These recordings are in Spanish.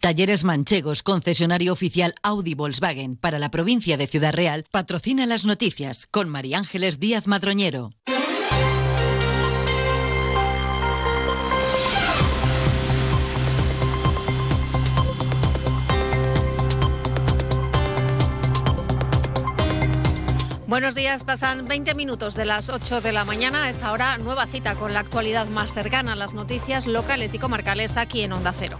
Talleres Manchegos, concesionario oficial Audi Volkswagen para la provincia de Ciudad Real, patrocina las noticias con María Ángeles Díaz Madroñero. Buenos días, pasan 20 minutos de las 8 de la mañana. Esta hora, nueva cita con la actualidad más cercana a las noticias locales y comarcales aquí en Onda Cero.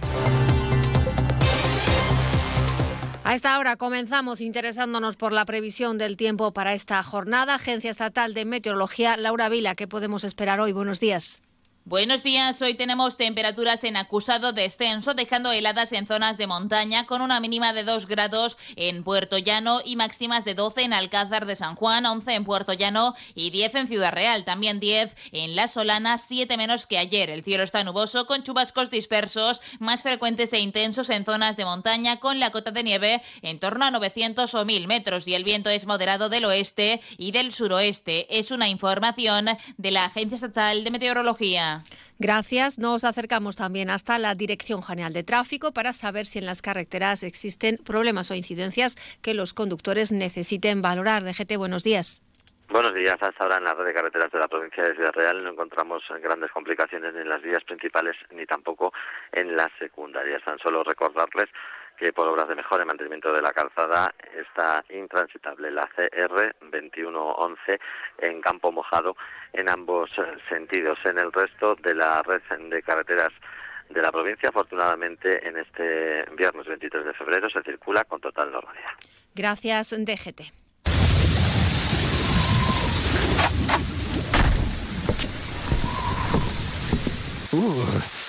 A esta hora comenzamos interesándonos por la previsión del tiempo para esta jornada. Agencia Estatal de Meteorología, Laura Vila, ¿qué podemos esperar hoy? Buenos días. Buenos días, hoy tenemos temperaturas en acusado descenso, dejando heladas en zonas de montaña, con una mínima de 2 grados en Puerto Llano y máximas de 12 en Alcázar de San Juan, 11 en Puerto Llano y 10 en Ciudad Real, también 10 en La Solana, 7 menos que ayer. El cielo está nuboso, con chubascos dispersos, más frecuentes e intensos en zonas de montaña, con la cota de nieve en torno a 900 o 1000 metros y el viento es moderado del oeste y del suroeste. Es una información de la Agencia Estatal de Meteorología. Gracias. Nos acercamos también hasta la Dirección General de Tráfico para saber si en las carreteras existen problemas o incidencias que los conductores necesiten valorar. DGT, buenos días. Buenos días. Hasta ahora en la red de carreteras de la provincia de Ciudad Real no encontramos grandes complicaciones ni en las vías principales ni tampoco en las secundarias. Tan solo recordarles que por obras de mejora y mantenimiento de la calzada está intransitable la CR 2111 en campo mojado en ambos sentidos. En el resto de la red de carreteras de la provincia, afortunadamente, en este viernes 23 de febrero se circula con total normalidad. Gracias, DGT.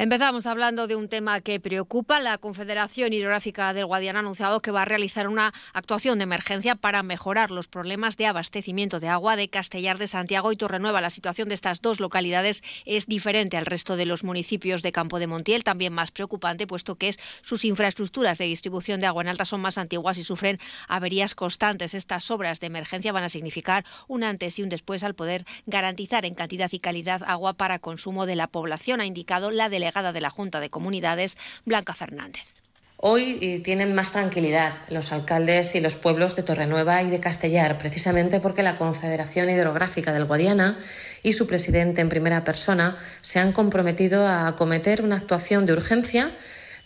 Empezamos hablando de un tema que preocupa. La Confederación Hidrográfica del Guadiana ha anunciado que va a realizar una actuación de emergencia para mejorar los problemas de abastecimiento de agua de Castellar de Santiago y Torrenueva. La situación de estas dos localidades es diferente al resto de los municipios de Campo de Montiel, también más preocupante, puesto que sus infraestructuras de distribución de agua en alta son más antiguas y sufren averías constantes. Estas obras de emergencia van a significar un antes y un después al poder garantizar en cantidad y calidad agua para consumo de la población, ha indicado la delegación de la Junta de Comunidades, Blanca Fernández. Hoy eh, tienen más tranquilidad los alcaldes y los pueblos de Torrenueva y de Castellar, precisamente porque la Confederación Hidrográfica del Guadiana y su presidente en primera persona se han comprometido a acometer una actuación de urgencia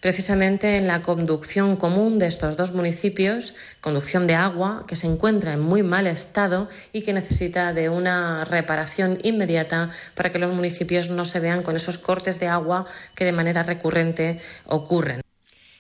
precisamente en la conducción común de estos dos municipios, conducción de agua que se encuentra en muy mal estado y que necesita de una reparación inmediata para que los municipios no se vean con esos cortes de agua que de manera recurrente ocurren.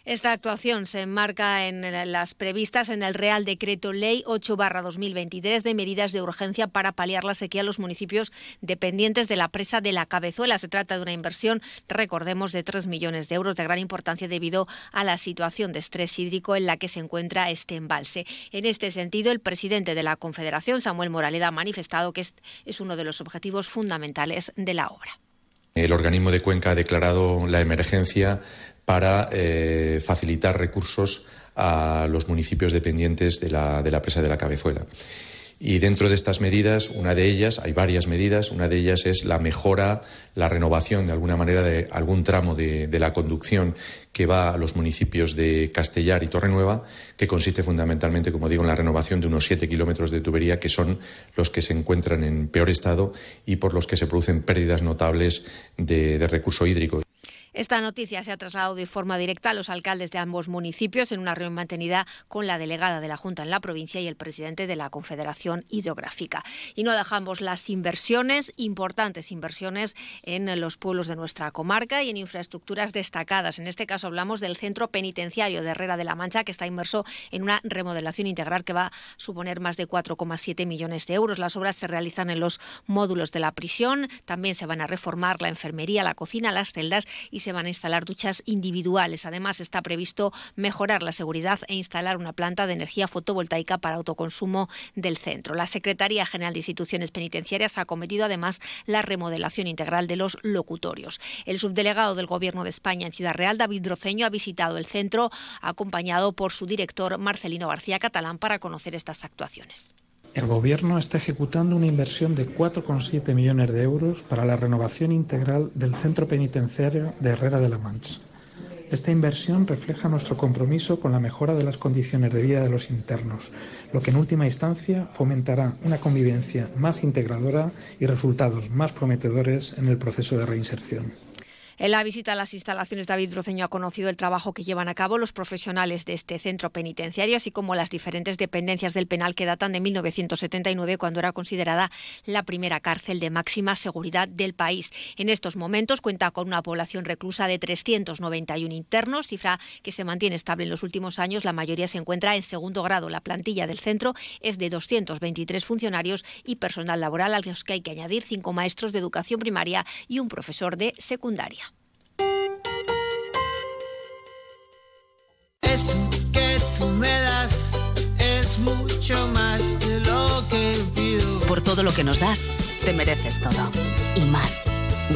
Esta actuación se enmarca en las previstas en el Real Decreto Ley 8-2023 de medidas de urgencia para paliar la sequía a los municipios dependientes de la presa de la Cabezuela. Se trata de una inversión, recordemos, de 3 millones de euros de gran importancia debido a la situación de estrés hídrico en la que se encuentra este embalse. En este sentido, el presidente de la Confederación, Samuel Moraleda, ha manifestado que es uno de los objetivos fundamentales de la obra. El organismo de Cuenca ha declarado la emergencia para eh, facilitar recursos a los municipios dependientes de la, de la presa de la Cabezuela. Y dentro de estas medidas, una de ellas, hay varias medidas, una de ellas es la mejora, la renovación de alguna manera de algún tramo de, la conducción que va a los municipios de Castellar y Torrenueva, que consiste fundamentalmente, como digo, en la renovación de unos 7 kilómetros de tubería, que son los que se encuentran en peor estado y por los que se producen pérdidas notables de recurso hídrico. Esta noticia se ha trasladado de forma directa a los alcaldes de ambos municipios en una reunión mantenida con la delegada de la Junta en la provincia y el presidente de la Confederación Hidrográfica. Y no dejamos las inversiones, importantes inversiones en los pueblos de nuestra comarca y en infraestructuras destacadas. En este caso hablamos del centro penitenciario de Herrera de la Mancha, que está inmerso en una remodelación integral que va a suponer más de 4,7 millones de euros. Las obras se realizan en los módulos de la prisión, también se van a reformar la enfermería, la cocina, las celdas y se van a instalar duchas individuales. Además, está previsto mejorar la seguridad e instalar una planta de energía fotovoltaica para autoconsumo del centro. La Secretaría General de Instituciones Penitenciarias ha acometido además la remodelación integral de los locutorios. El subdelegado del Gobierno de España en Ciudad Real, David Roceño, ha visitado el centro acompañado por su director Marcelino García Catalán para conocer estas actuaciones. El Gobierno está ejecutando una inversión de 4,7 millones de euros para la renovación integral del centro penitenciario de Herrera de la Mancha. Esta inversión refleja nuestro compromiso con la mejora de las condiciones de vida de los internos, lo que en última instancia fomentará una convivencia más integradora y resultados más prometedores en el proceso de reinserción. En la visita a las instalaciones, David Roceño ha conocido el trabajo que llevan a cabo los profesionales de este centro penitenciario, así como las diferentes dependencias del penal que datan de 1979, cuando era considerada la primera cárcel de máxima seguridad del país. En estos momentos cuenta con una población reclusa de 391 internos, cifra que se mantiene estable en los últimos años. La mayoría se encuentra en segundo grado. La plantilla del centro es de 223 funcionarios y personal laboral, a los que hay que añadir cinco maestros de educación primaria y un profesor de secundaria. Eso que tú me das es mucho más de lo que pido. Por todo lo que nos das, te mereces todo. Y más.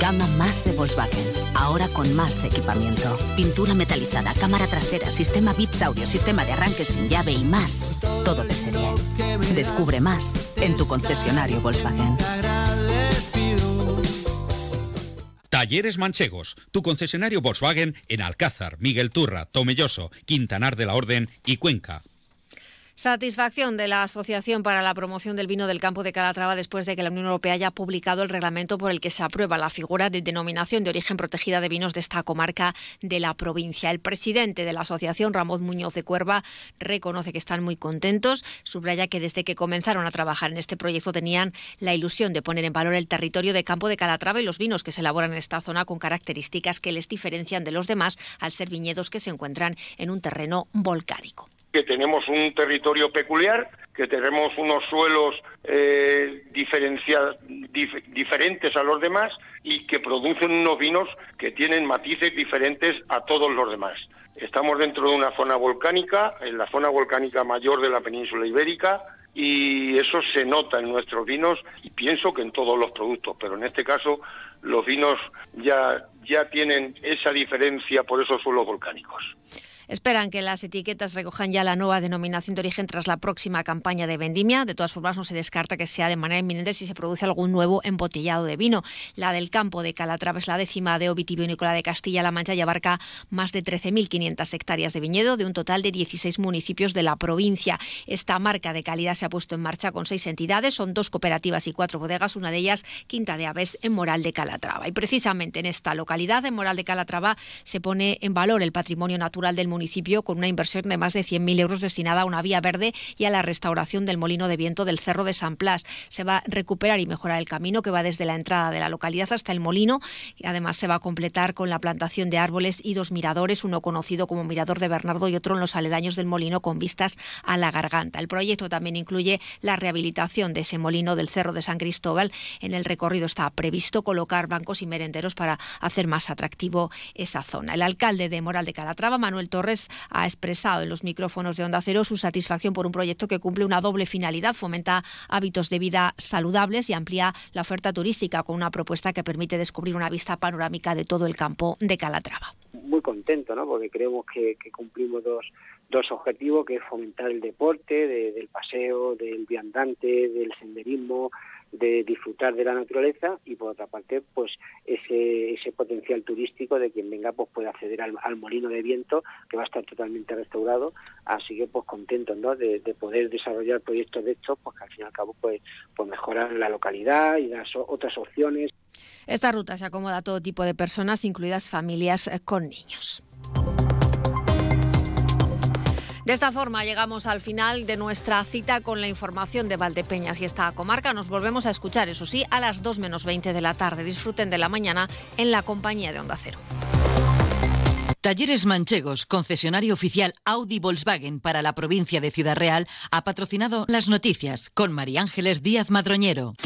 Gama más de Volkswagen. Ahora con más equipamiento. Pintura metalizada, cámara trasera, sistema bits audio, sistema de arranque sin llave y más. Todo de serie. Descubre más en tu concesionario Volkswagen. Talleres Manchegos, tu concesionario Volkswagen en Alcázar, Miguel Turra, Tomelloso, Quintanar de la Orden y Cuenca. Satisfacción de la Asociación para la Promoción del Vino del Campo de Calatrava después de que la Unión Europea haya publicado el reglamento por el que se aprueba la figura de denominación de origen protegida de vinos de esta comarca de la provincia. El presidente de la asociación, Ramón Muñoz de Cuerva, reconoce que están muy contentos. Subraya que desde que comenzaron a trabajar en este proyecto tenían la ilusión de poner en valor el territorio de Campo de Calatrava y los vinos que se elaboran en esta zona con características que les diferencian de los demás al ser viñedos que se encuentran en un terreno volcánico que tenemos un territorio peculiar, que tenemos unos suelos eh, diferentes a los demás y que producen unos vinos que tienen matices diferentes a todos los demás. Estamos dentro de una zona volcánica, en la zona volcánica mayor de la península ibérica, y eso se nota en nuestros vinos y pienso que en todos los productos, pero en este caso los vinos ya, ya tienen esa diferencia por esos suelos volcánicos. Esperan que las etiquetas recojan ya la nueva denominación de origen tras la próxima campaña de vendimia. De todas formas, no se descarta que sea de manera inminente si se produce algún nuevo embotellado de vino. La del campo de Calatrava es la décima de Ovitivinícola de Castilla-La Mancha y abarca más de 13.500 hectáreas de viñedo de un total de 16 municipios de la provincia. Esta marca de calidad se ha puesto en marcha con seis entidades, son dos cooperativas y cuatro bodegas, una de ellas Quinta de Aves en Moral de Calatrava. Y precisamente en esta localidad, en Moral de Calatrava, se pone en valor el patrimonio natural del municipio municipio con una inversión de más de 100.000 euros destinada a una vía verde y a la restauración del molino de viento del Cerro de San Blas. Se va a recuperar y mejorar el camino que va desde la entrada de la localidad hasta el molino además se va a completar con la plantación de árboles y dos miradores, uno conocido como Mirador de Bernardo y otro en los aledaños del molino con vistas a la garganta. El proyecto también incluye la rehabilitación de ese molino del Cerro de San Cristóbal. En el recorrido está previsto colocar bancos y merenderos para hacer más atractivo esa zona. El alcalde de Moral de Calatrava, Manuel Torres, ha expresado en los micrófonos de Onda Cero su satisfacción por un proyecto que cumple una doble finalidad, fomenta hábitos de vida saludables y amplía la oferta turística con una propuesta que permite descubrir una vista panorámica de todo el campo de Calatrava. Muy contento, ¿no? porque creemos que, cumplimos dos, dos objetivos, que es fomentar el deporte, del paseo, del viandante, del senderismo, de disfrutar de la naturaleza y por otra parte pues ese, ese potencial turístico de quien venga pues puede acceder al, molino de viento que va a estar totalmente restaurado. Así que pues contentos ¿no? de, poder desarrollar proyectos de estos pues que al fin y al cabo pues, pues mejoran la localidad y dar otras opciones. Esta ruta se acomoda a todo tipo de personas incluidas familias eh, con niños de esta forma llegamos al final de nuestra cita con la información de Valdepeñas y esta comarca. Nos volvemos a escuchar, eso sí, a las 2 menos 20 de la tarde. Disfruten de la mañana en la compañía de Onda Cero. Talleres Manchegos, concesionario oficial Audi Volkswagen para la provincia de Ciudad Real, ha patrocinado las noticias con María Ángeles Díaz Madroñero.